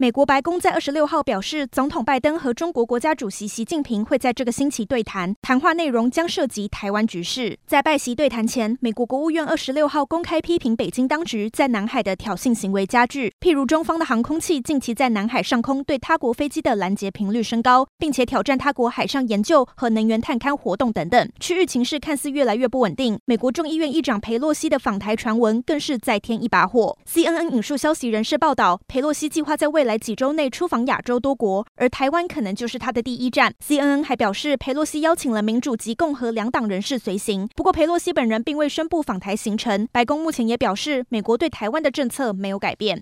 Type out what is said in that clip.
美国白宫在二十六号表示，总统拜登和中国国家主席习近平会在这个星期对谈，谈话内容将涉及台湾局势。在拜习对谈前，美国国务院二十六号公开批评北京当局在南海的挑衅行为加剧，譬如中方的航空器近期在南海上空对他国飞机的拦截频率升高，并且挑战他国海上研究和能源探勘活动等等，区域情势看似越来越不稳定。美国众议院议长佩洛西的访台传闻更是再添一把火。CNN 引述消息人士报道，佩洛西计划在未来。来几周内出访亚洲多国，而台湾可能就是他的第一站。CNN 还表示，佩洛西邀请了民主及共和两党人士随行，不过佩洛西本人并未宣布访台行程。白宫目前也表示，美国对台湾的政策没有改变。